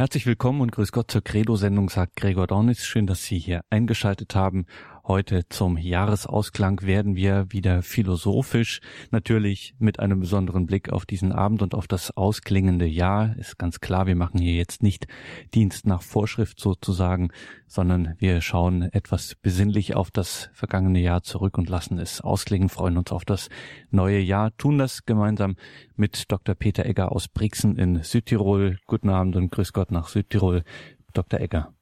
Herzlich willkommen und grüß Gott zur Credo-Sendung, sagt Gregor Dornis. Schön, dass Sie hier eingeschaltet haben. Heute zum Jahresausklang werden wir wieder philosophisch, natürlich mit einem besonderen Blick auf diesen Abend und auf das ausklingende Jahr. Ist ganz klar, wir machen hier jetzt nicht Dienst nach Vorschrift sozusagen, sondern wir schauen etwas besinnlich auf das vergangene Jahr zurück und lassen es ausklingen, freuen uns auf das neue Jahr, tun das gemeinsam mit Dr. Peter Egger aus Brixen in Südtirol. Guten Abend und grüß Gott nach Südtirol. Dr. Egger.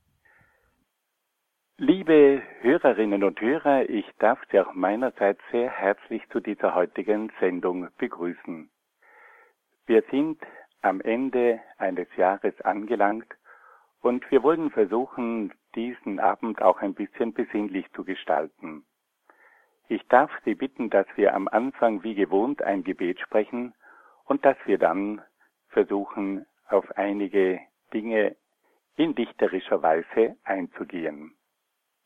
Liebe Hörerinnen und Hörer, ich darf Sie auch meinerseits sehr herzlich zu dieser heutigen Sendung begrüßen. Wir sind am Ende eines Jahres angelangt und wir wollen versuchen, diesen Abend auch ein bisschen besinnlich zu gestalten. Ich darf Sie bitten, dass wir am Anfang wie gewohnt ein Gebet sprechen und dass wir dann versuchen, auf einige Dinge in dichterischer Weise einzugehen.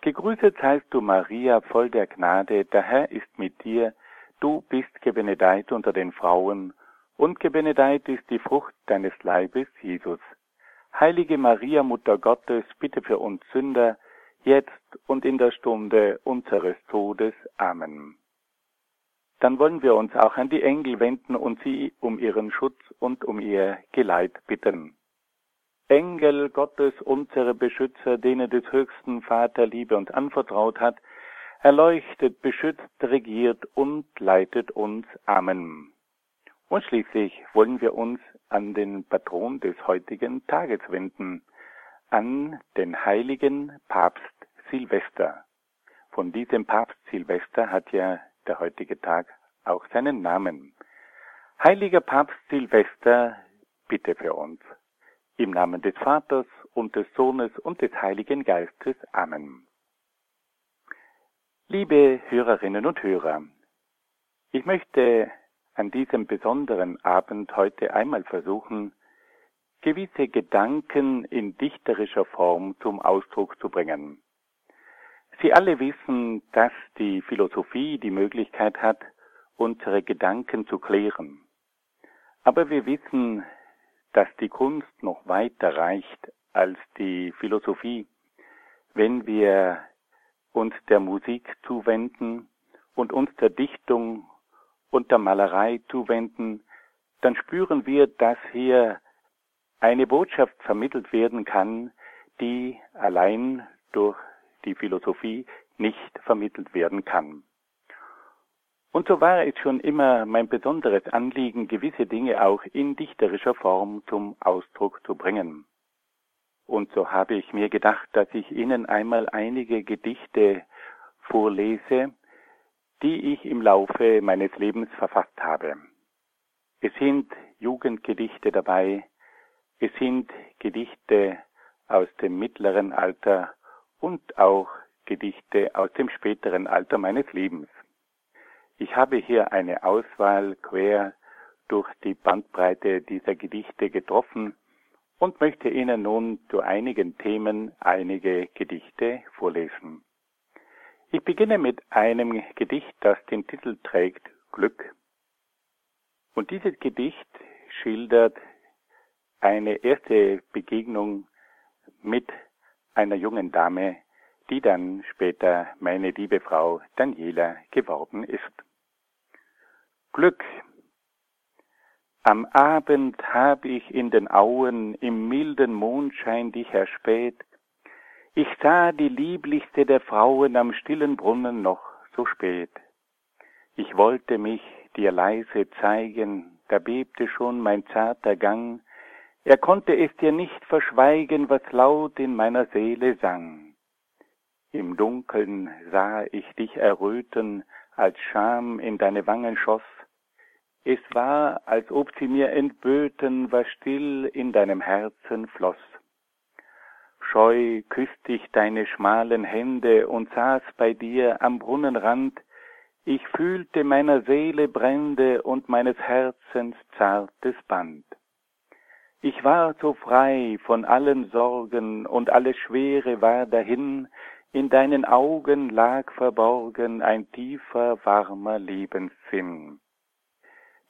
Gegrüßet seist du, Maria, voll der Gnade, der Herr ist mit dir, du bist gebenedeit unter den Frauen, und gebenedeit ist die Frucht deines Leibes, Jesus. Heilige Maria, Mutter Gottes, bitte für uns Sünder, jetzt und in der Stunde unseres Todes. Amen. Dann wollen wir uns auch an die Engel wenden und sie um ihren Schutz und um ihr Geleit bitten. Engel Gottes, unsere Beschützer, denen des höchsten Vater Liebe uns anvertraut hat, erleuchtet, beschützt, regiert und leitet uns. Amen. Und schließlich wollen wir uns an den Patron des heutigen Tages wenden, an den heiligen Papst Silvester. Von diesem Papst Silvester hat ja der heutige Tag auch seinen Namen. Heiliger Papst Silvester, bitte für uns. Im Namen des Vaters und des Sohnes und des Heiligen Geistes. Amen. Liebe Hörerinnen und Hörer, ich möchte an diesem besonderen Abend heute einmal versuchen, gewisse Gedanken in dichterischer Form zum Ausdruck zu bringen. Sie alle wissen, dass die Philosophie die Möglichkeit hat, unsere Gedanken zu klären. Aber wir wissen dass die Kunst noch weiter reicht als die Philosophie, wenn wir uns der Musik zuwenden und uns der Dichtung und der Malerei zuwenden, dann spüren wir, dass hier eine Botschaft vermittelt werden kann, die allein durch die Philosophie nicht vermittelt werden kann. Und so war es schon immer mein besonderes Anliegen, gewisse Dinge auch in dichterischer Form zum Ausdruck zu bringen. Und so habe ich mir gedacht, dass ich Ihnen einmal einige Gedichte vorlese, die ich im Laufe meines Lebens verfasst habe. Es sind Jugendgedichte dabei, es sind Gedichte aus dem mittleren Alter und auch Gedichte aus dem späteren Alter meines Lebens. Ich habe hier eine Auswahl quer durch die Bandbreite dieser Gedichte getroffen und möchte Ihnen nun zu einigen Themen einige Gedichte vorlesen. Ich beginne mit einem Gedicht, das den Titel trägt Glück. Und dieses Gedicht schildert eine erste Begegnung mit einer jungen Dame, die dann später meine liebe Frau Daniela geworden ist. Glück. Am Abend hab ich in den Auen im milden Mondschein dich erspäht. Ich sah die lieblichste der Frauen am stillen Brunnen noch so spät. Ich wollte mich dir leise zeigen, da bebte schon mein zarter Gang. Er konnte es dir nicht verschweigen, was laut in meiner Seele sang. Im Dunkeln sah ich dich erröten, als Scham in deine Wangen schoss. Es war, als ob sie mir entböten, was still in deinem Herzen floss. scheu küsst ich deine schmalen Hände und saß bei dir am Brunnenrand, ich fühlte meiner Seele Brände und meines Herzens zartes Band. Ich war so frei von allen Sorgen und alles Schwere war dahin, in deinen Augen lag verborgen ein tiefer, warmer Lebenssinn.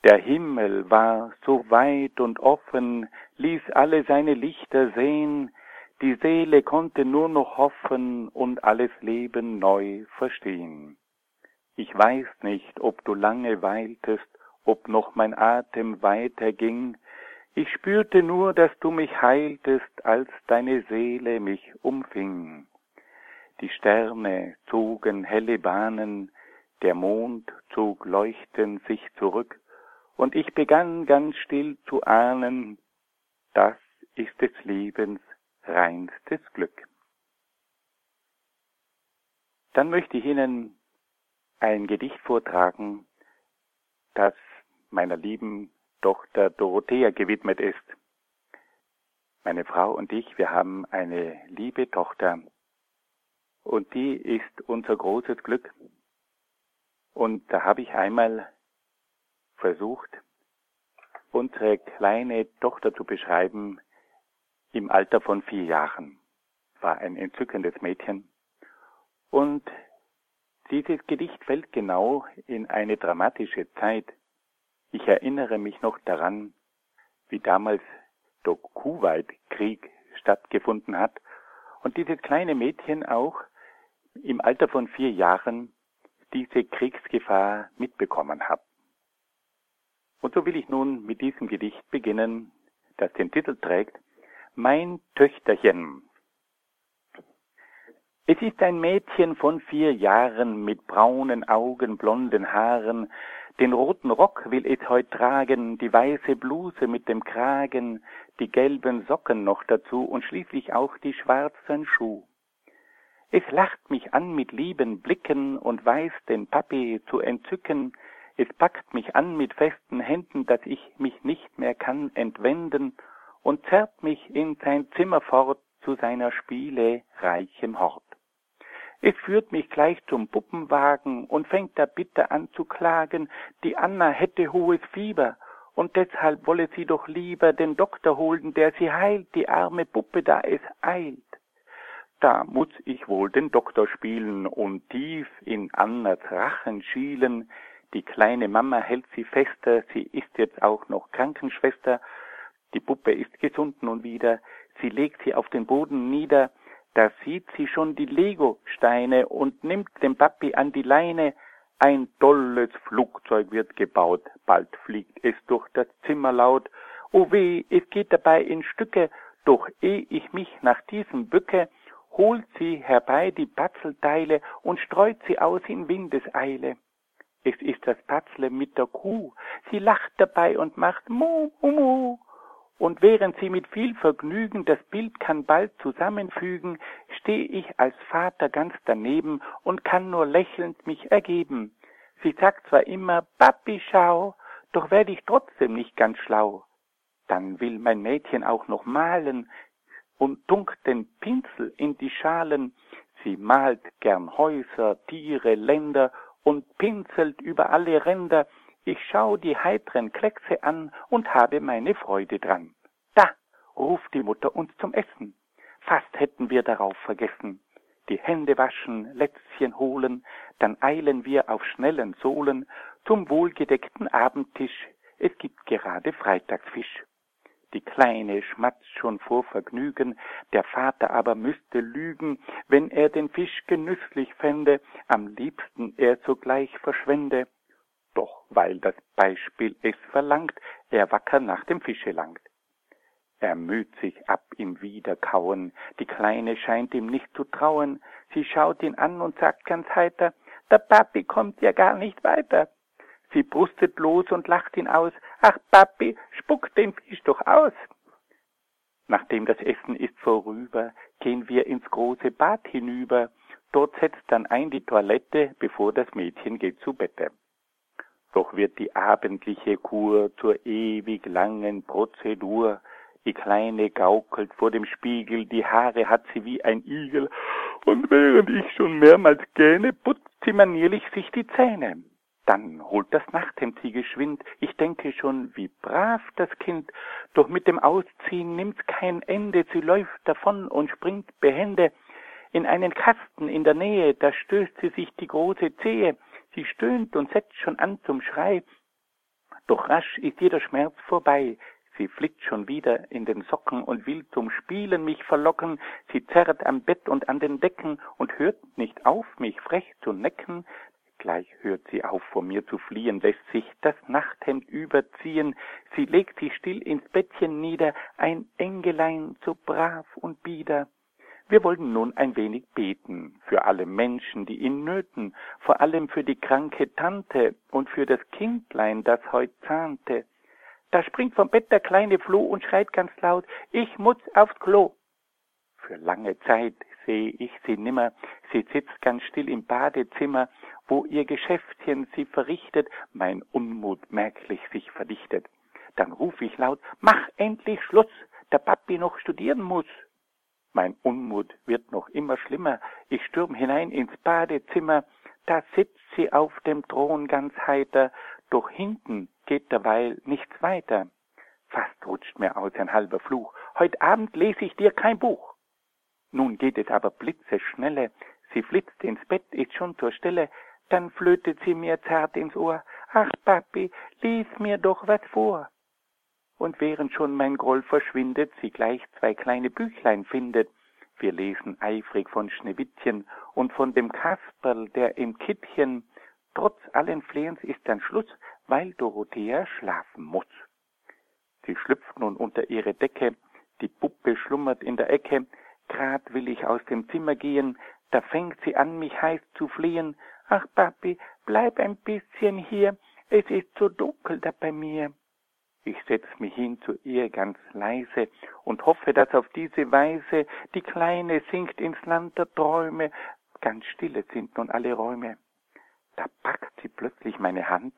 Der Himmel war so weit und offen, ließ alle seine Lichter sehen, die Seele konnte nur noch hoffen und alles Leben neu verstehen. Ich weiß nicht, ob du lange weiltest, ob noch mein Atem weiter ging, ich spürte nur, dass du mich heiltest, als deine Seele mich umfing. Die Sterne zogen helle Bahnen, der Mond zog leuchtend sich zurück, und ich begann ganz still zu ahnen, das ist des Lebens reinstes Glück. Dann möchte ich Ihnen ein Gedicht vortragen, das meiner lieben Tochter Dorothea gewidmet ist. Meine Frau und ich, wir haben eine liebe Tochter und die ist unser großes Glück. Und da habe ich einmal versucht, unsere kleine Tochter zu beschreiben, im Alter von vier Jahren. War ein entzückendes Mädchen. Und dieses Gedicht fällt genau in eine dramatische Zeit. Ich erinnere mich noch daran, wie damals der Kuwait-Krieg stattgefunden hat und dieses kleine Mädchen auch im Alter von vier Jahren diese Kriegsgefahr mitbekommen hat. Und so will ich nun mit diesem Gedicht beginnen, das den Titel trägt mein Töchterchen. Es ist ein Mädchen von vier Jahren mit braunen Augen, blonden Haaren. Den roten Rock will es heut tragen, die weiße Bluse mit dem Kragen, die gelben Socken noch dazu und schließlich auch die schwarzen Schuh. Es lacht mich an mit lieben Blicken und weiß den Papi zu entzücken. Es packt mich an mit festen Händen, dass ich mich nicht mehr kann entwenden und zerrt mich in sein Zimmer fort zu seiner Spiele reichem Hort. Es führt mich gleich zum Puppenwagen und fängt da bitter an zu klagen, die Anna hätte hohes Fieber, und deshalb wolle sie doch lieber den Doktor holen, der sie heilt, die arme Puppe, da es eilt. Da muss ich wohl den Doktor spielen und tief in Annas Rachen schielen, die kleine Mama hält sie fester, sie ist jetzt auch noch Krankenschwester, die Puppe ist gesund nun wieder, sie legt sie auf den Boden nieder, da sieht sie schon die Lego-Steine und nimmt den Papi an die Leine. Ein tolles Flugzeug wird gebaut, bald fliegt es durch das Zimmer laut. Oh weh, es geht dabei in Stücke, doch eh ich mich nach diesem bücke, holt sie herbei die Patzelteile und streut sie aus in Windeseile. Es ist das Patzle mit der Kuh, sie lacht dabei und macht Mu, Mu, Mu. Und während sie mit viel Vergnügen das Bild kann bald zusammenfügen, steh ich als Vater ganz daneben und kann nur lächelnd mich ergeben. Sie sagt zwar immer, Papi, schau, doch werd ich trotzdem nicht ganz schlau. Dann will mein Mädchen auch noch malen und tunkt den Pinsel in die Schalen. Sie malt gern Häuser, Tiere, Länder und pinselt über alle Ränder. Ich schau die heitren Kleckse an und habe meine Freude dran. Da, ruft die Mutter uns zum Essen. Fast hätten wir darauf vergessen. Die Hände waschen, Lätzchen holen, dann eilen wir auf schnellen Sohlen zum wohlgedeckten Abendtisch. Es gibt gerade Freitagsfisch. Die Kleine schmatzt schon vor Vergnügen, der Vater aber müsste lügen, wenn er den Fisch genüsslich fände, am liebsten er sogleich verschwende doch weil das Beispiel es verlangt, er wacker nach dem Fische langt. Er müht sich ab im Wiederkauen, die Kleine scheint ihm nicht zu trauen, sie schaut ihn an und sagt ganz heiter, der Papi kommt ja gar nicht weiter. Sie brustet los und lacht ihn aus, ach Papi, spuck den Fisch doch aus. Nachdem das Essen ist vorüber, gehen wir ins große Bad hinüber, dort setzt dann ein die Toilette, bevor das Mädchen geht zu Bette. Doch wird die abendliche Kur zur ewig langen Prozedur. Die Kleine gaukelt vor dem Spiegel, die Haare hat sie wie ein Igel, und während ich schon mehrmals gähne, putzt sie manierlich sich die Zähne. Dann holt das Nachthemd sie geschwind, ich denke schon, wie brav das Kind, doch mit dem Ausziehen nimmt's kein Ende, sie läuft davon und springt behende in einen Kasten in der Nähe, da stößt sie sich die große Zehe, sie stöhnt und setzt schon an zum Schrei, doch rasch ist jeder Schmerz vorbei, Sie flickt schon wieder in den Socken und will zum Spielen mich verlocken. Sie zerrt am Bett und an den Decken und hört nicht auf, mich frech zu necken. Gleich hört sie auf, vor mir zu fliehen, lässt sich das Nachthemd überziehen. Sie legt sich still ins Bettchen nieder, ein Engelein so brav und bieder. Wir wollen nun ein wenig beten für alle Menschen, die in Nöten, vor allem für die kranke Tante und für das Kindlein, das heut zahnte. Da springt vom Bett der kleine Floh und schreit ganz laut, ich muss aufs Klo. Für lange Zeit sehe ich sie nimmer, sie sitzt ganz still im Badezimmer, wo ihr Geschäftchen sie verrichtet, mein Unmut merklich sich verdichtet. Dann ruf ich laut, mach endlich Schluss, der Papi noch studieren muss. Mein Unmut wird noch immer schlimmer, ich stürm hinein ins Badezimmer, da sitzt sie auf dem Thron ganz heiter, doch hinten geht derweil nichts weiter. Fast rutscht mir aus ein halber Fluch. Heut Abend lese ich dir kein Buch. Nun geht es aber blitzeschnelle. Sie flitzt ins Bett, ist schon zur Stelle. Dann flötet sie mir zart ins Ohr. Ach, Papi, lies mir doch was vor. Und während schon mein Groll verschwindet, sie gleich zwei kleine Büchlein findet. Wir lesen eifrig von Schneewittchen und von dem Kasperl, der im Kittchen. Trotz allen Flehens ist dann Schluss, weil Dorothea schlafen muss. Sie schlüpft nun unter ihre Decke, die Puppe schlummert in der Ecke, grad will ich aus dem Zimmer gehen, da fängt sie an, mich heiß zu flehen. Ach, Papi, bleib ein bisschen hier, es ist so dunkel da bei mir. Ich setz mich hin zu ihr ganz leise und hoffe, dass auf diese Weise die Kleine sinkt ins Land der Träume. Ganz stille sind nun alle Räume. Da packt sie plötzlich meine Hand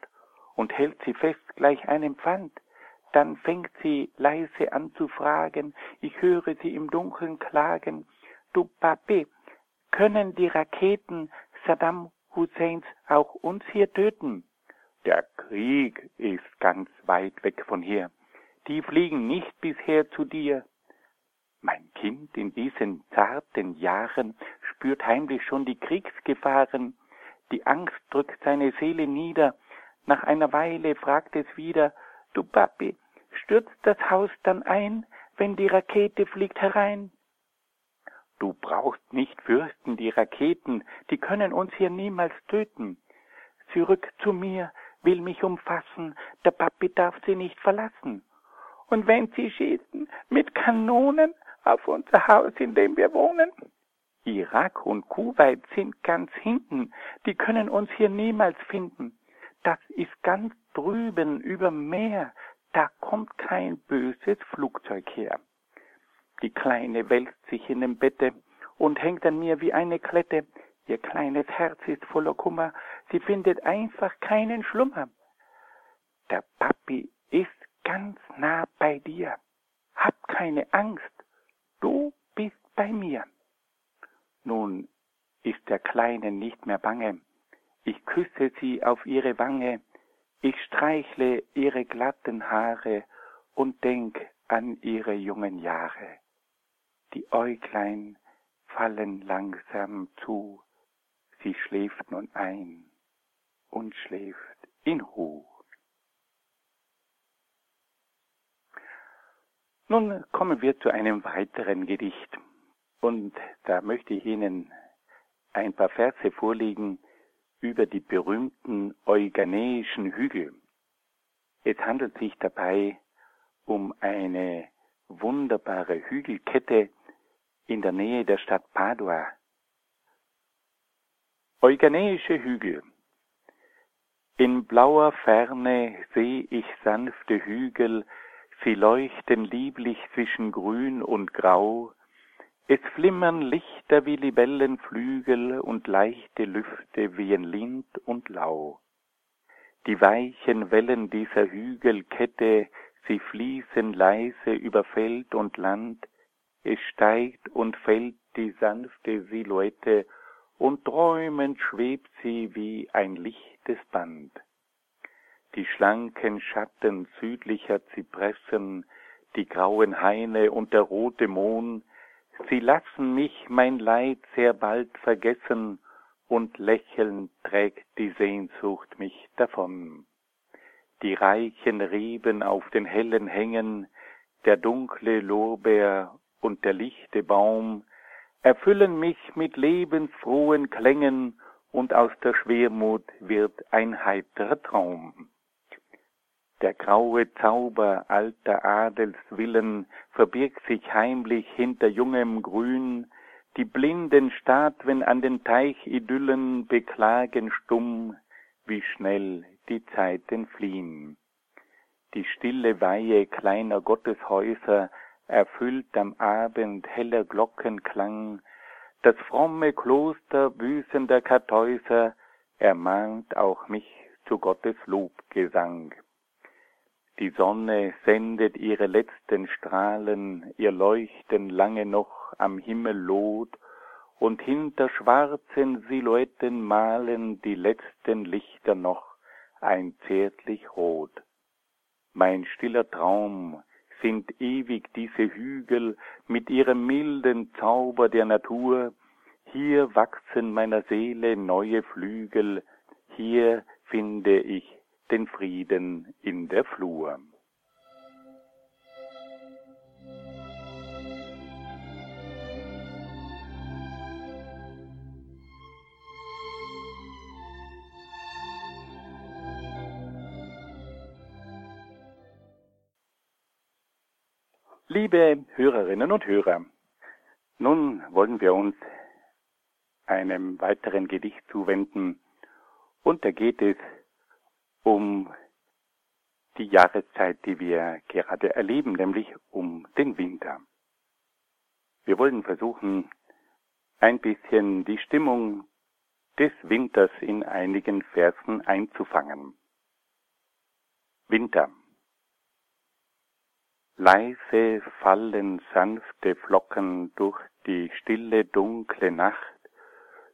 und hält sie fest gleich einem Pfand. Dann fängt sie leise an zu fragen, ich höre sie im Dunkeln klagen, du Papi, können die Raketen Saddam Husseins auch uns hier töten? Der Krieg ist ganz weit weg von hier. Die fliegen nicht bisher zu dir. Mein Kind in diesen zarten Jahren spürt heimlich schon die Kriegsgefahren. Die Angst drückt seine Seele nieder nach einer Weile fragt es wieder, du Papi, stürzt das Haus dann ein, wenn die Rakete fliegt herein? Du brauchst nicht fürchten, die Raketen, die können uns hier niemals töten. Sie rückt zu mir, will mich umfassen, der Papi darf sie nicht verlassen. Und wenn sie schießen mit Kanonen auf unser Haus, in dem wir wohnen? Irak und Kuwait sind ganz hinten, die können uns hier niemals finden das ist ganz drüben über Meer, da kommt kein böses Flugzeug her. Die Kleine wälzt sich in dem Bette und hängt an mir wie eine Klette. Ihr kleines Herz ist voller Kummer, sie findet einfach keinen Schlummer. Der Papi ist ganz nah bei dir. Hab keine Angst, du bist bei mir. Nun ist der Kleine nicht mehr bange, ich küsse sie auf ihre Wange, ich streichle ihre glatten Haare und denk an ihre jungen Jahre. Die Äuglein fallen langsam zu, sie schläft nun ein und schläft in Ruhe. Nun kommen wir zu einem weiteren Gedicht. Und da möchte ich Ihnen ein paar Verse vorlegen, über die berühmten Euganäischen Hügel. Es handelt sich dabei um eine wunderbare Hügelkette in der Nähe der Stadt Padua. Euganäische Hügel. In blauer Ferne seh ich sanfte Hügel, sie leuchten lieblich zwischen Grün und Grau, es flimmern Lichter wie Libellenflügel und leichte Lüfte wehen Lind und Lau. Die weichen Wellen dieser Hügelkette sie fließen leise über Feld und Land, es steigt und fällt die sanfte Silhouette, und träumend schwebt sie wie ein lichtes Band. Die schlanken Schatten südlicher Zypressen, die grauen Haine und der rote Mohn, sie lassen mich mein Leid sehr bald vergessen, und lächelnd trägt die Sehnsucht mich davon. Die reichen Reben auf den hellen Hängen, der dunkle Lorbeer und der lichte Baum erfüllen mich mit lebensfrohen Klängen, und aus der Schwermut wird ein heiterer Traum. Der graue Zauber alter Adelswillen verbirgt sich heimlich hinter jungem Grün, die blinden Statuen an den Teichidyllen beklagen stumm, wie schnell die Zeiten fliehen. Die stille Weihe kleiner Gotteshäuser erfüllt am Abend heller Glockenklang, das fromme Kloster büßender Kartäuser ermahnt auch mich zu Gottes Lobgesang. Die Sonne sendet ihre letzten Strahlen, ihr Leuchten lange noch am Himmel lot, und hinter schwarzen Silhouetten malen die letzten Lichter noch ein zärtlich Rot. Mein stiller Traum sind ewig diese Hügel mit ihrem milden Zauber der Natur, hier wachsen meiner Seele neue Flügel, hier finde ich den Frieden in der Flur. Liebe Hörerinnen und Hörer, nun wollen wir uns einem weiteren Gedicht zuwenden, und da geht es um die Jahreszeit, die wir gerade erleben, nämlich um den Winter. Wir wollen versuchen, ein bisschen die Stimmung des Winters in einigen Versen einzufangen. Winter. Leise fallen sanfte Flocken durch die stille dunkle Nacht,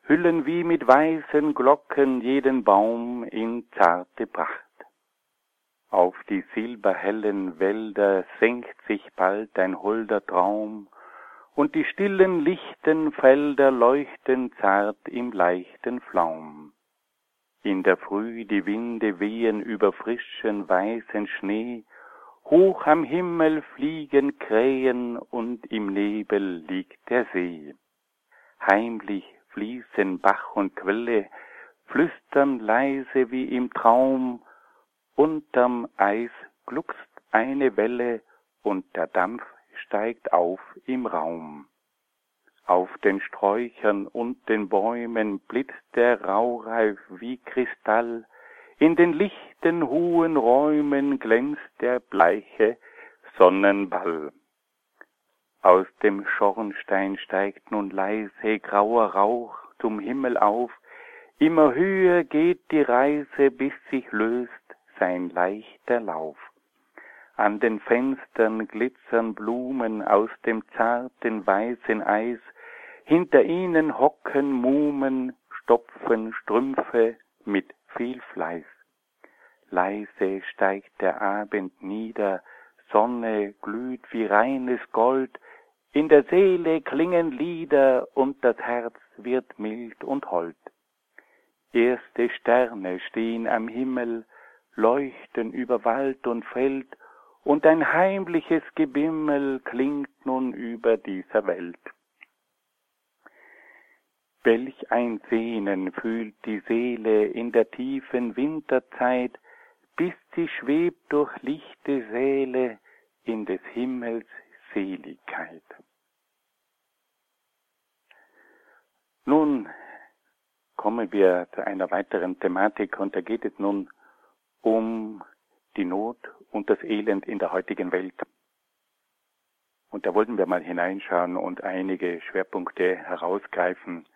hüllen wie mit weißen Glocken jeden Baum in zarte Pracht. Auf die silberhellen Wälder senkt sich bald ein holder Traum, und die stillen lichten Felder leuchten zart im leichten Flaum. In der Früh die Winde wehen über frischen weißen Schnee, Hoch am Himmel fliegen Krähen und im Nebel liegt der See. Heimlich fließen Bach und Quelle, flüstern leise wie im Traum, unterm Eis gluckst eine Welle und der Dampf steigt auf im Raum. Auf den Sträuchern und den Bäumen blitzt der Raureif wie Kristall, in den lichten hohen Räumen glänzt der bleiche Sonnenball. Aus dem Schornstein steigt nun leise grauer Rauch zum Himmel auf, immer höher geht die Reise, bis sich löst sein leichter Lauf. An den Fenstern glitzern Blumen aus dem zarten weißen Eis, hinter ihnen hocken Mumen, stopfen Strümpfe mit viel Fleiß. Leise steigt der Abend nieder, Sonne glüht wie reines Gold, in der Seele klingen Lieder und das Herz wird mild und hold. Erste Sterne stehen am Himmel, leuchten über Wald und Feld, und ein heimliches Gebimmel klingt nun über dieser Welt. Welch ein Sehnen fühlt die Seele in der tiefen Winterzeit, bis sie schwebt durch lichte Säle in des Himmels Seligkeit. Nun kommen wir zu einer weiteren Thematik und da geht es nun um die Not und das Elend in der heutigen Welt. Und da wollten wir mal hineinschauen und einige Schwerpunkte herausgreifen,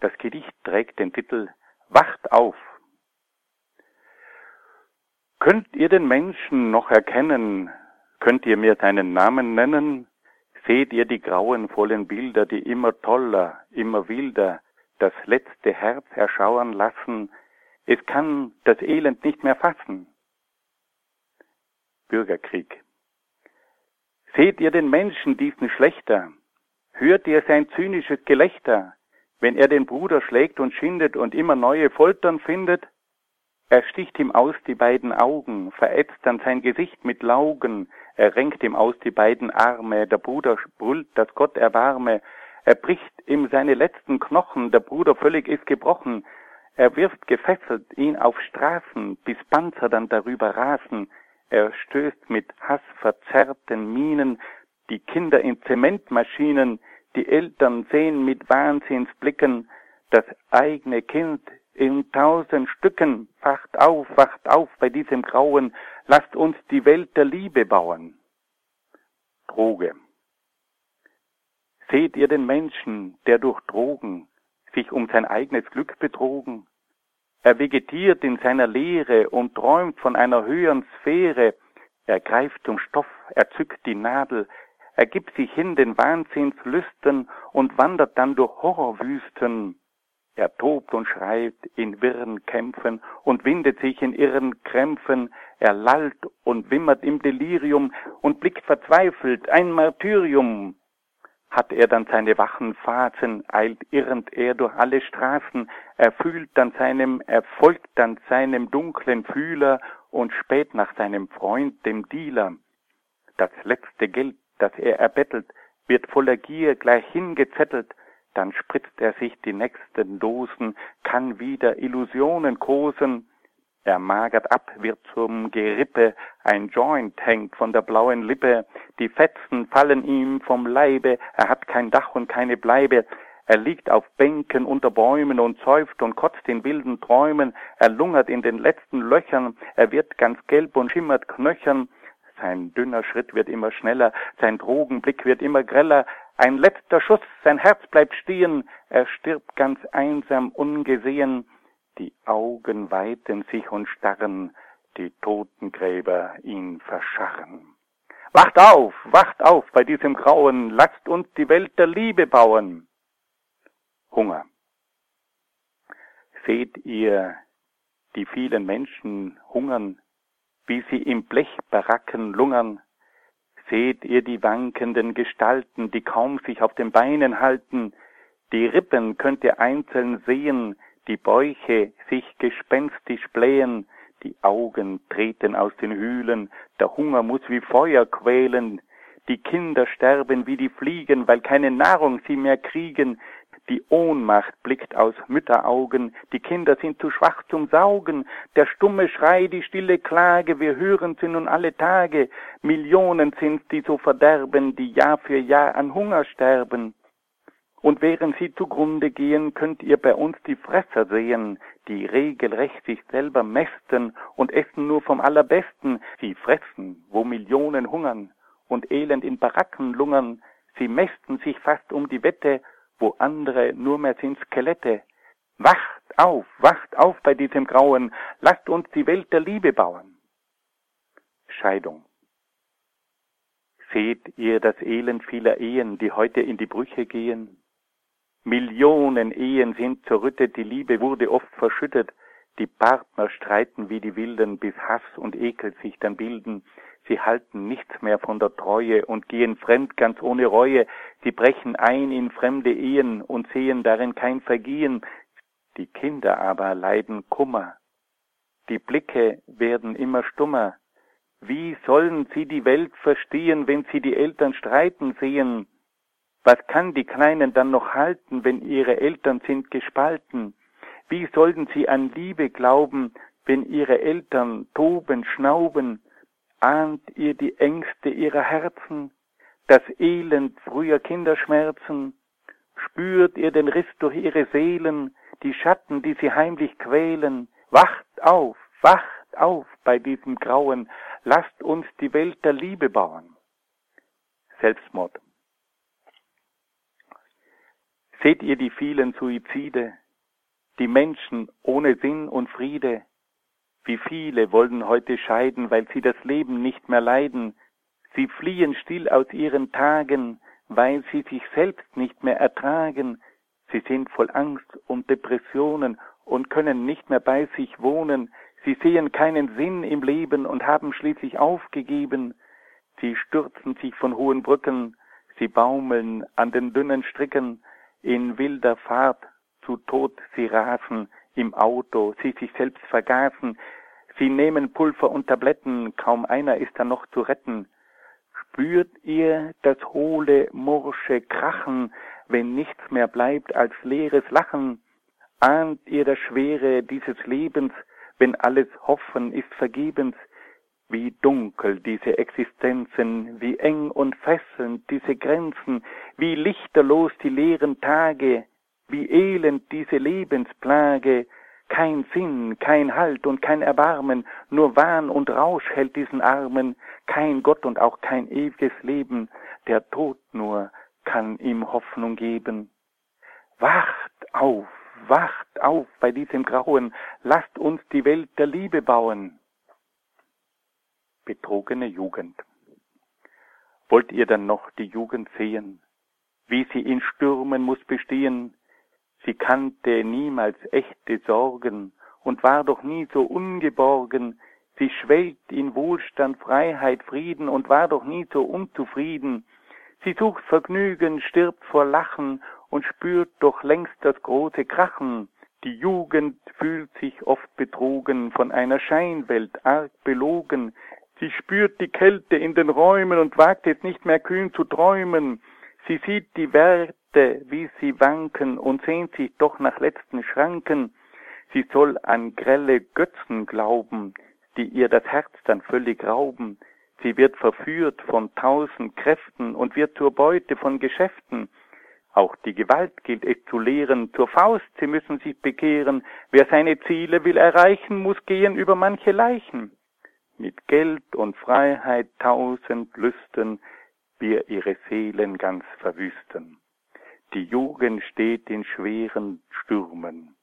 das Gedicht trägt den Titel Wacht auf. Könnt ihr den Menschen noch erkennen, Könnt ihr mir seinen Namen nennen? Seht ihr die grauenvollen Bilder, die immer toller, immer wilder das letzte Herz erschauern lassen? Es kann das Elend nicht mehr fassen. Bürgerkrieg. Seht ihr den Menschen diesen Schlechter? Hört ihr sein zynisches Gelächter, wenn er den Bruder schlägt und schindet und immer neue Foltern findet? Er sticht ihm aus die beiden Augen, verätzt dann sein Gesicht mit Laugen, er renkt ihm aus die beiden Arme, der Bruder brüllt, dass Gott erbarme, er bricht ihm seine letzten Knochen, der Bruder völlig ist gebrochen, er wirft gefesselt ihn auf Straßen, bis Panzer dann darüber rasen, er stößt mit hassverzerrten Mienen die Kinder in Zementmaschinen, die Eltern sehen mit Wahnsinnsblicken das eigene Kind in tausend Stücken. Wacht auf, wacht auf bei diesem Grauen, lasst uns die Welt der Liebe bauen. Droge. Seht ihr den Menschen, der durch Drogen sich um sein eigenes Glück betrogen? Er vegetiert in seiner Lehre und träumt von einer höheren Sphäre. Er greift zum Stoff, er zückt die Nadel, er gibt sich hin den Wahnsinnslüsten und wandert dann durch Horrorwüsten. Er tobt und schreit in wirren Kämpfen und windet sich in irren Krämpfen, er lallt und wimmert im Delirium und blickt verzweifelt ein Martyrium. Hat er dann seine wachen Phasen, eilt irrend er durch alle Straßen, er fühlt dann seinem, er folgt dann seinem dunklen Fühler und spät nach seinem Freund, dem Dealer. Das letzte Geld, das er erbettelt, wird voller Gier gleich hingezettelt, dann spritzt er sich die nächsten Dosen, kann wieder Illusionen kosen, er magert ab, wird zum Gerippe, ein Joint hängt von der blauen Lippe, die Fetzen fallen ihm vom Leibe, er hat kein Dach und keine Bleibe, er liegt auf Bänken unter Bäumen und säuft und kotzt in wilden Träumen, er lungert in den letzten Löchern, er wird ganz gelb und schimmert knöchern, sein dünner Schritt wird immer schneller, sein Drogenblick wird immer greller, ein letzter Schuss, sein Herz bleibt stehen, er stirbt ganz einsam ungesehen, die Augen weiten sich und starren, die Totengräber ihn verscharren. Wacht auf, wacht auf bei diesem Grauen, lasst uns die Welt der Liebe bauen. Hunger. Seht ihr die vielen Menschen hungern wie sie im Blechbaracken lungern. Seht ihr die wankenden Gestalten, die kaum sich auf den Beinen halten, die Rippen könnt ihr einzeln sehen, die Bäuche sich gespenstisch blähen, die Augen treten aus den Höhlen, der Hunger muss wie Feuer quälen, die Kinder sterben wie die Fliegen, weil keine Nahrung sie mehr kriegen, die Ohnmacht blickt aus Mütteraugen, die Kinder sind zu schwach zum Saugen, der stumme Schrei, die stille Klage, wir hören sie nun alle Tage, Millionen sind's, die so verderben, die Jahr für Jahr an Hunger sterben. Und während sie zugrunde gehen, könnt ihr bei uns die Fresser sehen, die regelrecht sich selber mästen und essen nur vom Allerbesten. Sie fressen, wo Millionen hungern und elend in Baracken lungern. Sie mästen sich fast um die Wette wo andere nur mehr sind Skelette. Wacht auf, wacht auf bei diesem Grauen, lasst uns die Welt der Liebe bauen. Scheidung. Seht ihr das Elend vieler Ehen, die heute in die Brüche gehen? Millionen Ehen sind zerrüttet, die Liebe wurde oft verschüttet, die Partner streiten wie die Wilden, bis Hass und Ekel sich dann bilden, Sie halten nichts mehr von der Treue und gehen fremd ganz ohne Reue. Sie brechen ein in fremde Ehen und sehen darin kein Vergehen. Die Kinder aber leiden Kummer. Die Blicke werden immer stummer. Wie sollen sie die Welt verstehen, wenn sie die Eltern streiten sehen? Was kann die Kleinen dann noch halten, wenn ihre Eltern sind gespalten? Wie sollten sie an Liebe glauben, wenn ihre Eltern toben, schnauben? Ahnt ihr die Ängste ihrer Herzen, das Elend früher Kinderschmerzen, spürt ihr den Riss durch ihre Seelen, die Schatten, die sie heimlich quälen, wacht auf, wacht auf bei diesem Grauen, lasst uns die Welt der Liebe bauen. Selbstmord. Seht ihr die vielen Suizide, die Menschen ohne Sinn und Friede, wie viele wollen heute scheiden, weil sie das Leben nicht mehr leiden. sie fliehen still aus ihren Tagen, weil sie sich selbst nicht mehr ertragen, sie sind voll Angst und Depressionen und können nicht mehr bei sich wohnen, sie sehen keinen Sinn im Leben und haben schließlich aufgegeben, sie stürzen sich von hohen Brücken, sie baumeln an den dünnen Stricken, in wilder Fahrt zu Tod sie rasen, im Auto sie sich selbst vergaßen, sie nehmen Pulver und Tabletten, kaum einer ist da noch zu retten. Spürt ihr das hohle, morsche Krachen, wenn nichts mehr bleibt als leeres Lachen? Ahnt ihr das Schwere dieses Lebens, wenn alles Hoffen ist vergebens? Wie dunkel diese Existenzen, wie eng und fesselnd diese Grenzen, wie lichterlos die leeren Tage, wie elend diese Lebensplage, kein Sinn, kein Halt und kein Erbarmen, nur Wahn und Rausch hält diesen Armen, kein Gott und auch kein ewiges Leben, der Tod nur kann ihm Hoffnung geben. Wacht auf, wacht auf bei diesem Grauen, lasst uns die Welt der Liebe bauen. Betrogene Jugend. Wollt ihr dann noch die Jugend sehen, wie sie in Stürmen muss bestehen? Sie kannte niemals echte Sorgen und war doch nie so ungeborgen. Sie schwelgt in Wohlstand, Freiheit, Frieden und war doch nie so unzufrieden. Sie sucht Vergnügen, stirbt vor Lachen und spürt doch längst das große Krachen. Die Jugend fühlt sich oft betrogen, von einer Scheinwelt arg belogen, Sie spürt die Kälte in den Räumen und wagt jetzt nicht mehr kühn zu träumen. Sie sieht die Werte, wie sie wanken und sehnt sich doch nach letzten Schranken. Sie soll an grelle Götzen glauben, die ihr das Herz dann völlig rauben. Sie wird verführt von tausend Kräften und wird zur Beute von Geschäften. Auch die Gewalt gilt es zu lehren, zur Faust, sie müssen sich bekehren. Wer seine Ziele will erreichen, muss gehen über manche Leichen mit Geld und Freiheit tausend Lüsten wir ihre Seelen ganz verwüsten. Die Jugend steht in schweren Stürmen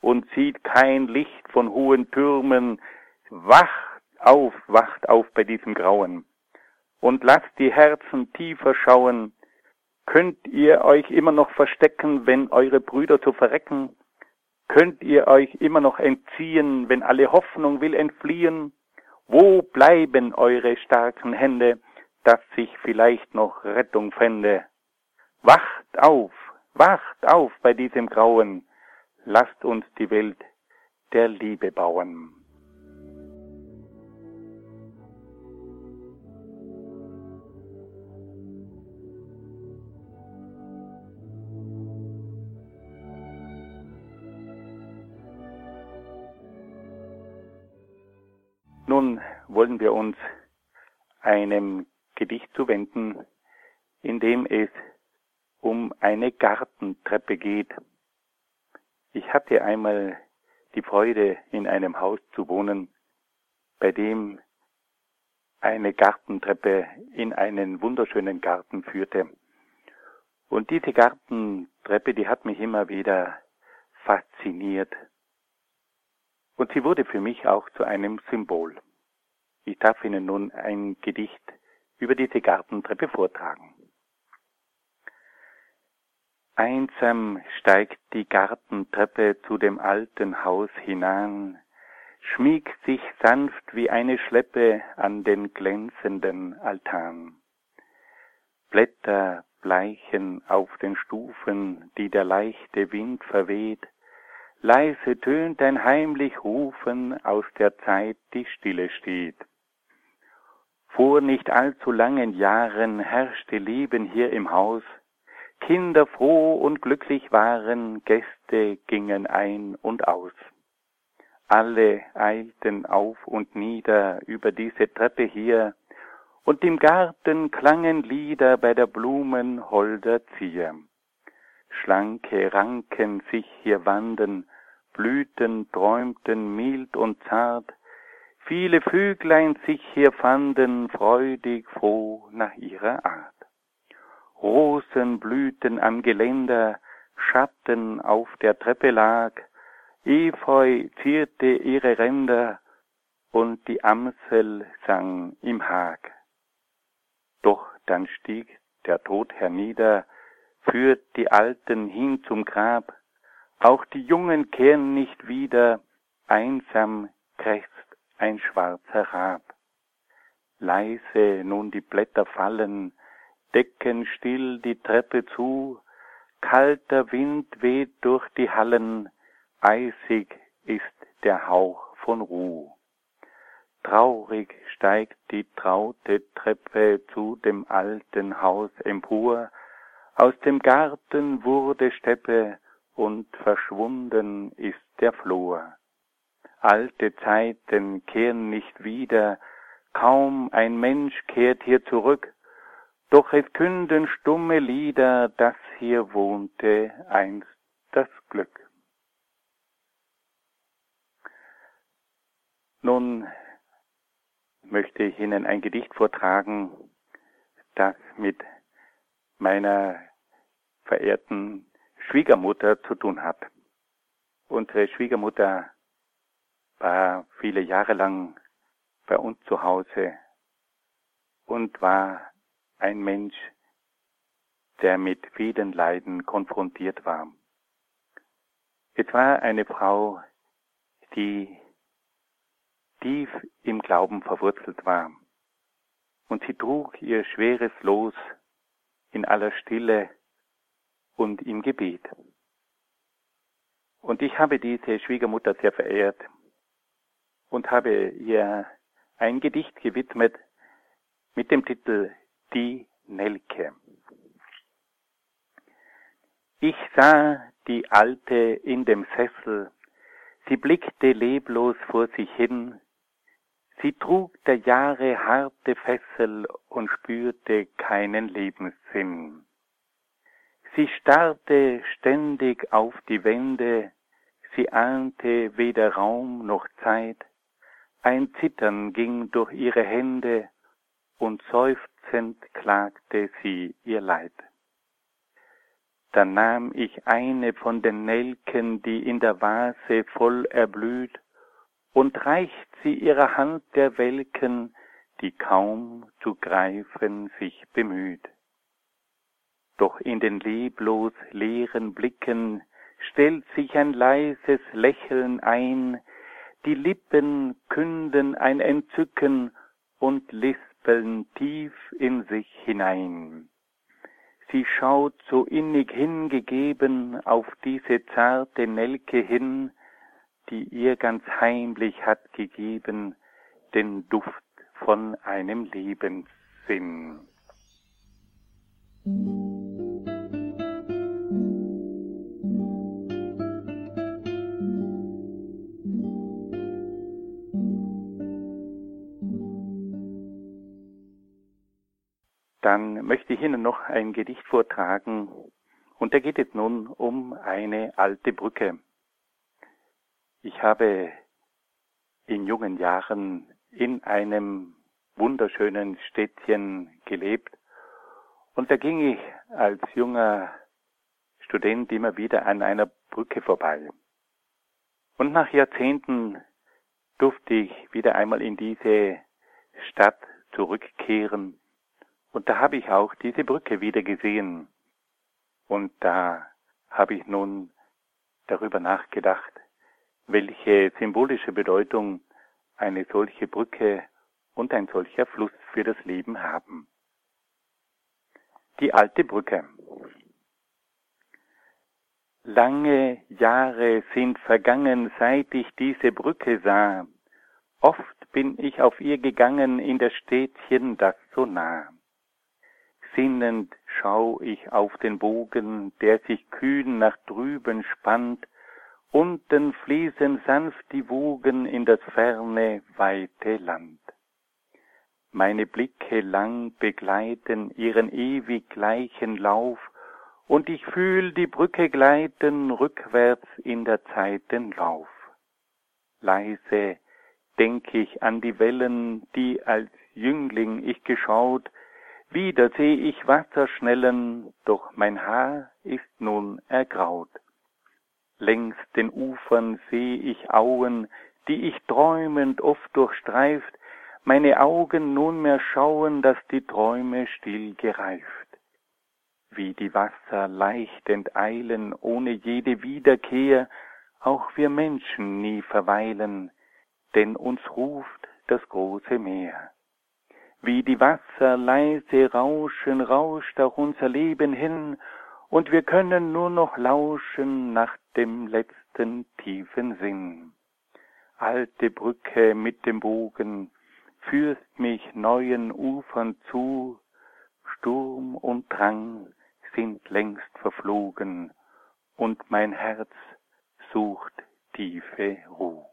und sieht kein Licht von hohen Türmen. Wacht auf, wacht auf bei diesem Grauen und lasst die Herzen tiefer schauen. Könnt ihr euch immer noch verstecken, wenn eure Brüder zu verrecken? Könnt ihr euch immer noch entziehen, wenn alle Hoffnung will entfliehen? Wo bleiben eure starken Hände, dass sich vielleicht noch Rettung fände? Wacht auf, wacht auf bei diesem Grauen, lasst uns die Welt der Liebe bauen. Nun wollen wir uns einem Gedicht zuwenden, in dem es um eine Gartentreppe geht. Ich hatte einmal die Freude, in einem Haus zu wohnen, bei dem eine Gartentreppe in einen wunderschönen Garten führte. Und diese Gartentreppe, die hat mich immer wieder fasziniert. Und sie wurde für mich auch zu einem Symbol. Ich darf Ihnen nun ein Gedicht über diese Gartentreppe vortragen. Einsam steigt die Gartentreppe zu dem alten Haus hinan, schmiegt sich sanft wie eine Schleppe an den glänzenden Altan. Blätter bleichen auf den Stufen, die der leichte Wind verweht, leise tönt ein heimlich Rufen aus der Zeit, die stille steht. Vor nicht allzu langen Jahren herrschte Leben hier im Haus, Kinder froh und glücklich waren, Gäste gingen ein und aus. Alle eilten auf und nieder über diese Treppe hier, und im Garten klangen Lieder bei der Blumen holder Zier. Schlanke Ranken sich hier wanden, Blüten träumten mild und zart, viele Vöglein sich hier fanden, freudig froh nach ihrer Art. Rosen blühten am Geländer, Schatten auf der Treppe lag, Efeu zierte ihre Ränder, und die Amsel sang im Hag. dann stieg der Tod hernieder, führt die Alten hin zum Grab, auch die Jungen kehren nicht wieder, einsam krächzt ein schwarzer Rab. Leise nun die Blätter fallen, decken still die Treppe zu, kalter Wind weht durch die Hallen, eisig ist der Hauch von Ruh. Traurig steigt die traute Treppe zu dem alten Haus empor, aus dem Garten wurde Steppe und verschwunden ist der Flor. Alte Zeiten kehren nicht wieder, kaum ein Mensch kehrt hier zurück, doch es künden stumme Lieder, dass hier wohnte einst das Glück. Nun möchte ich Ihnen ein Gedicht vortragen, das mit meiner verehrten Schwiegermutter zu tun hat. Unsere Schwiegermutter war viele Jahre lang bei uns zu Hause und war ein Mensch, der mit vielen Leiden konfrontiert war. Es war eine Frau, die tief im Glauben verwurzelt war. Und sie trug ihr schweres Los in aller Stille und im Gebet. Und ich habe diese Schwiegermutter sehr verehrt und habe ihr ein Gedicht gewidmet mit dem Titel Die Nelke. Ich sah die Alte in dem Sessel, sie blickte leblos vor sich hin, Sie trug der Jahre harte Fessel und spürte keinen Lebenssinn. Sie starrte ständig auf die Wände, sie ahnte weder Raum noch Zeit, ein Zittern ging durch ihre Hände, und seufzend klagte sie ihr Leid. Da nahm ich eine von den Nelken, die in der Vase voll erblüht, und reicht sie ihrer Hand der Welken, die kaum zu greifen sich bemüht. Doch in den leblos leeren Blicken stellt sich ein leises Lächeln ein, die Lippen künden ein Entzücken und lispeln tief in sich hinein. Sie schaut so innig hingegeben auf diese zarte Nelke hin, die ihr ganz heimlich hat gegeben, den Duft von einem Lebenssinn. Dann möchte ich Ihnen noch ein Gedicht vortragen, und da geht es nun um eine alte Brücke. Ich habe in jungen Jahren in einem wunderschönen Städtchen gelebt und da ging ich als junger Student immer wieder an einer Brücke vorbei. Und nach Jahrzehnten durfte ich wieder einmal in diese Stadt zurückkehren und da habe ich auch diese Brücke wieder gesehen. Und da habe ich nun darüber nachgedacht, welche symbolische Bedeutung eine solche Brücke und ein solcher Fluss für das Leben haben. Die alte Brücke. Lange Jahre sind vergangen, seit ich diese Brücke sah. Oft bin ich auf ihr gegangen in das Städtchen, das so nah. Sinnend schau ich auf den Bogen, der sich kühn nach drüben spannt, unten fließen sanft die Wogen in das ferne, weite Land. Meine Blicke lang begleiten ihren ewig gleichen Lauf, und ich fühl die Brücke gleiten rückwärts in der Zeiten Lauf. Leise denk ich an die Wellen, die als Jüngling ich geschaut, wieder seh ich Wasser schnellen, doch mein Haar ist nun ergraut. Längs den Ufern seh ich Auen, die ich träumend oft durchstreift, meine Augen nunmehr schauen, dass die Träume still gereift. Wie die Wasser leicht enteilen, ohne jede Wiederkehr, auch wir Menschen nie verweilen, denn uns ruft das große Meer. Wie die Wasser leise rauschen, rauscht auch unser Leben hin, und wir können nur noch lauschen nach dem letzten tiefen Sinn. Alte Brücke mit dem Bogen, führst mich neuen Ufern zu, Sturm und Drang sind längst verflogen, und mein Herz sucht tiefe Ruhe.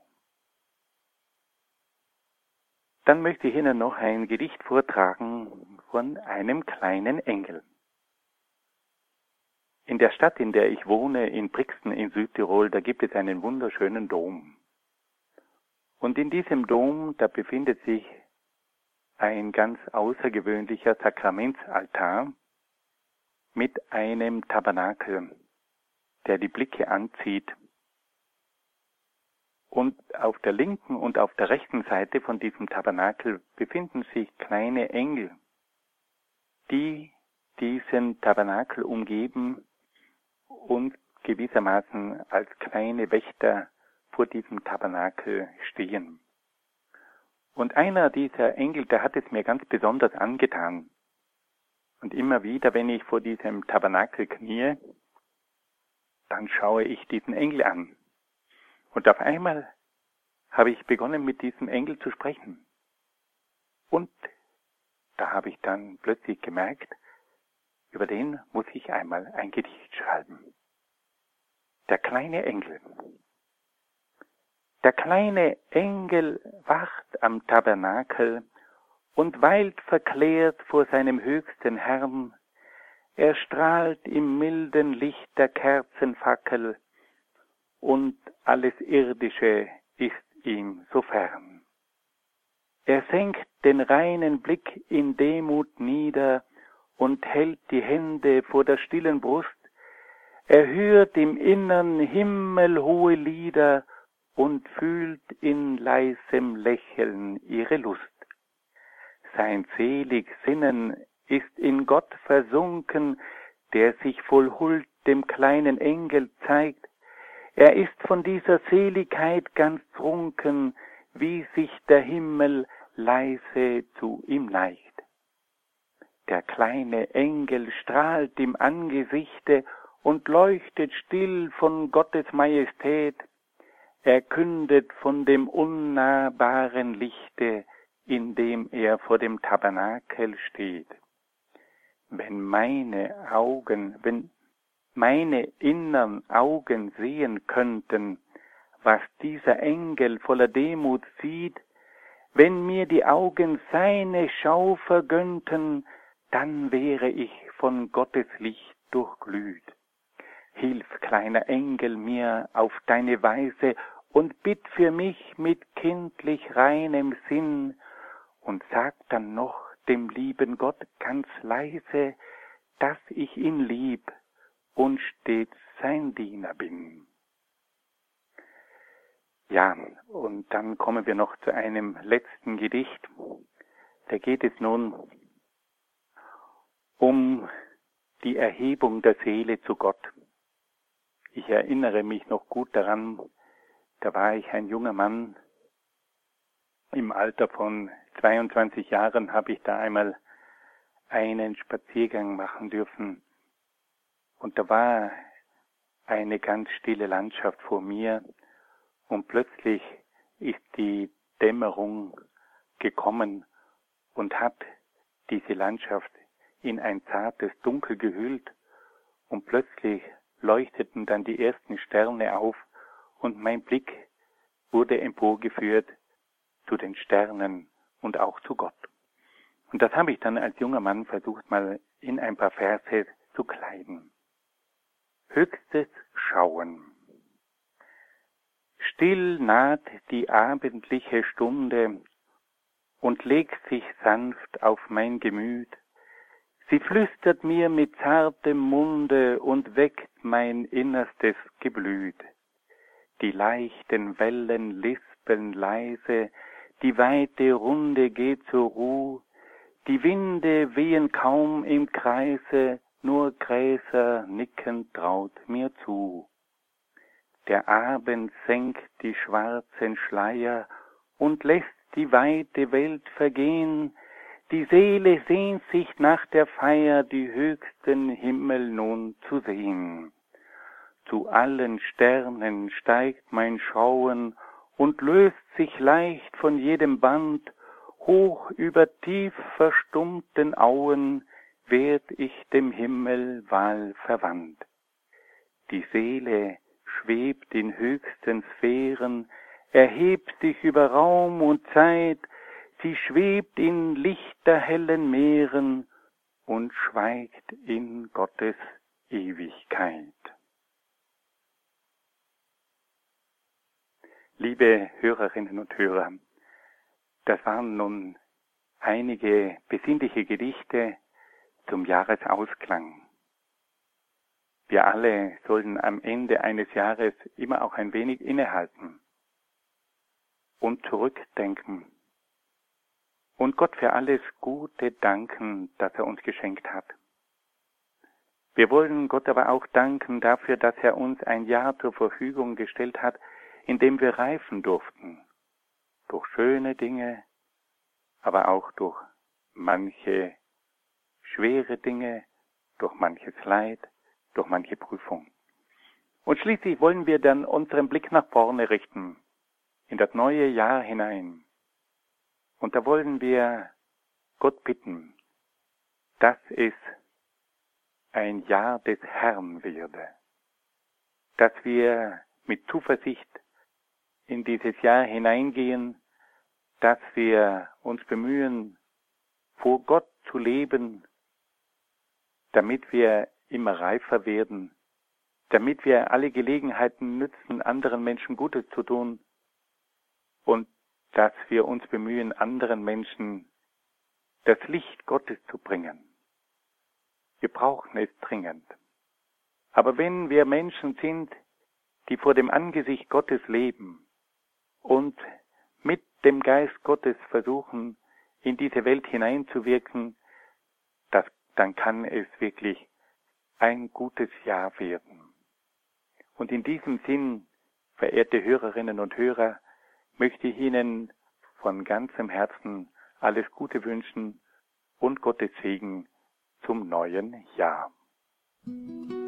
Dann möchte ich Ihnen noch ein Gedicht vortragen von einem kleinen Engel. In der Stadt, in der ich wohne, in Brixen in Südtirol, da gibt es einen wunderschönen Dom. Und in diesem Dom, da befindet sich ein ganz außergewöhnlicher Sakramentsaltar mit einem Tabernakel, der die Blicke anzieht. Und auf der linken und auf der rechten Seite von diesem Tabernakel befinden sich kleine Engel, die diesen Tabernakel umgeben und gewissermaßen als kleine Wächter vor diesem Tabernakel stehen. Und einer dieser Engel, der hat es mir ganz besonders angetan. Und immer wieder, wenn ich vor diesem Tabernakel kniee, dann schaue ich diesen Engel an. Und auf einmal habe ich begonnen, mit diesem Engel zu sprechen. Und da habe ich dann plötzlich gemerkt, über den muss ich einmal ein Gedicht schreiben. Der kleine Engel. Der kleine Engel wacht am Tabernakel und weilt verklärt vor seinem höchsten Herrn. Er strahlt im milden Licht der Kerzenfackel und alles Irdische ist ihm so fern. Er senkt den reinen Blick in Demut nieder und hält die Hände vor der stillen Brust. Er hört im Innern himmelhohe Lieder und fühlt in leisem Lächeln ihre Lust. Sein selig Sinnen ist in Gott versunken, der sich voll Huld dem kleinen Engel zeigt. Er ist von dieser Seligkeit ganz trunken, wie sich der Himmel leise zu ihm neigt. Der kleine Engel strahlt im Angesichte und leuchtet still von Gottes Majestät, er kündet von dem unnahbaren Lichte, in dem er vor dem Tabernakel steht. Wenn meine Augen, wenn meine innern Augen sehen könnten, was dieser Engel voller Demut sieht, wenn mir die Augen seine Schau vergönnten, dann wäre ich von Gottes Licht durchglüht. Hilf, kleiner Engel, mir auf deine Weise und bitt für mich mit kindlich reinem Sinn und sag dann noch dem lieben Gott ganz leise, dass ich ihn lieb und stets sein Diener bin. Ja, und dann kommen wir noch zu einem letzten Gedicht. Da geht es nun um die Erhebung der Seele zu Gott. Ich erinnere mich noch gut daran, da war ich ein junger Mann. Im Alter von 22 Jahren habe ich da einmal einen Spaziergang machen dürfen. Und da war eine ganz stille Landschaft vor mir und plötzlich ist die Dämmerung gekommen und hat diese Landschaft in ein zartes Dunkel gehüllt und plötzlich leuchteten dann die ersten Sterne auf und mein Blick wurde emporgeführt zu den Sternen und auch zu Gott. Und das habe ich dann als junger Mann versucht mal in ein paar Verse zu kleiden. Höchstes Schauen. Still naht die abendliche Stunde und legt sich sanft auf mein Gemüt. Sie flüstert mir mit zartem Munde und weckt mein innerstes Geblüt. Die leichten Wellen lispeln leise, die weite Runde geht zur Ruh, die Winde wehen kaum im Kreise, nur Gräser nicken traut mir zu. Der Abend senkt die schwarzen Schleier und lässt die weite Welt vergehen, die Seele sehnt sich nach der Feier, die höchsten Himmel nun zu sehen. Zu allen Sternen steigt mein Schauen und löst sich leicht von jedem Band, hoch über tief verstummten Auen werd ich dem Himmel wahlverwandt. Die Seele schwebt in höchsten Sphären, erhebt sich über Raum und Zeit, sie schwebt in lichterhellen Meeren und schweigt in Gottes Ewigkeit. Liebe Hörerinnen und Hörer, das waren nun einige besinnliche Gedichte zum Jahresausklang. Wir alle sollten am Ende eines Jahres immer auch ein wenig innehalten und zurückdenken und Gott für alles Gute danken, das er uns geschenkt hat. Wir wollen Gott aber auch danken dafür, dass er uns ein Jahr zur Verfügung gestellt hat, in dem wir reifen durften. Durch schöne Dinge, aber auch durch manche schwere Dinge, durch manches Leid, durch manche Prüfung. Und schließlich wollen wir dann unseren Blick nach vorne richten, in das neue Jahr hinein. Und da wollen wir Gott bitten, dass es ein Jahr des Herrn werde, dass wir mit Zuversicht in dieses Jahr hineingehen, dass wir uns bemühen, vor Gott zu leben, damit wir immer reifer werden, damit wir alle Gelegenheiten nützen, anderen Menschen Gutes zu tun und dass wir uns bemühen, anderen Menschen das Licht Gottes zu bringen. Wir brauchen es dringend. Aber wenn wir Menschen sind, die vor dem Angesicht Gottes leben, und mit dem Geist Gottes versuchen, in diese Welt hineinzuwirken, dann kann es wirklich ein gutes Jahr werden. Und in diesem Sinn, verehrte Hörerinnen und Hörer, möchte ich Ihnen von ganzem Herzen alles Gute wünschen und Gottes Segen zum neuen Jahr. Musik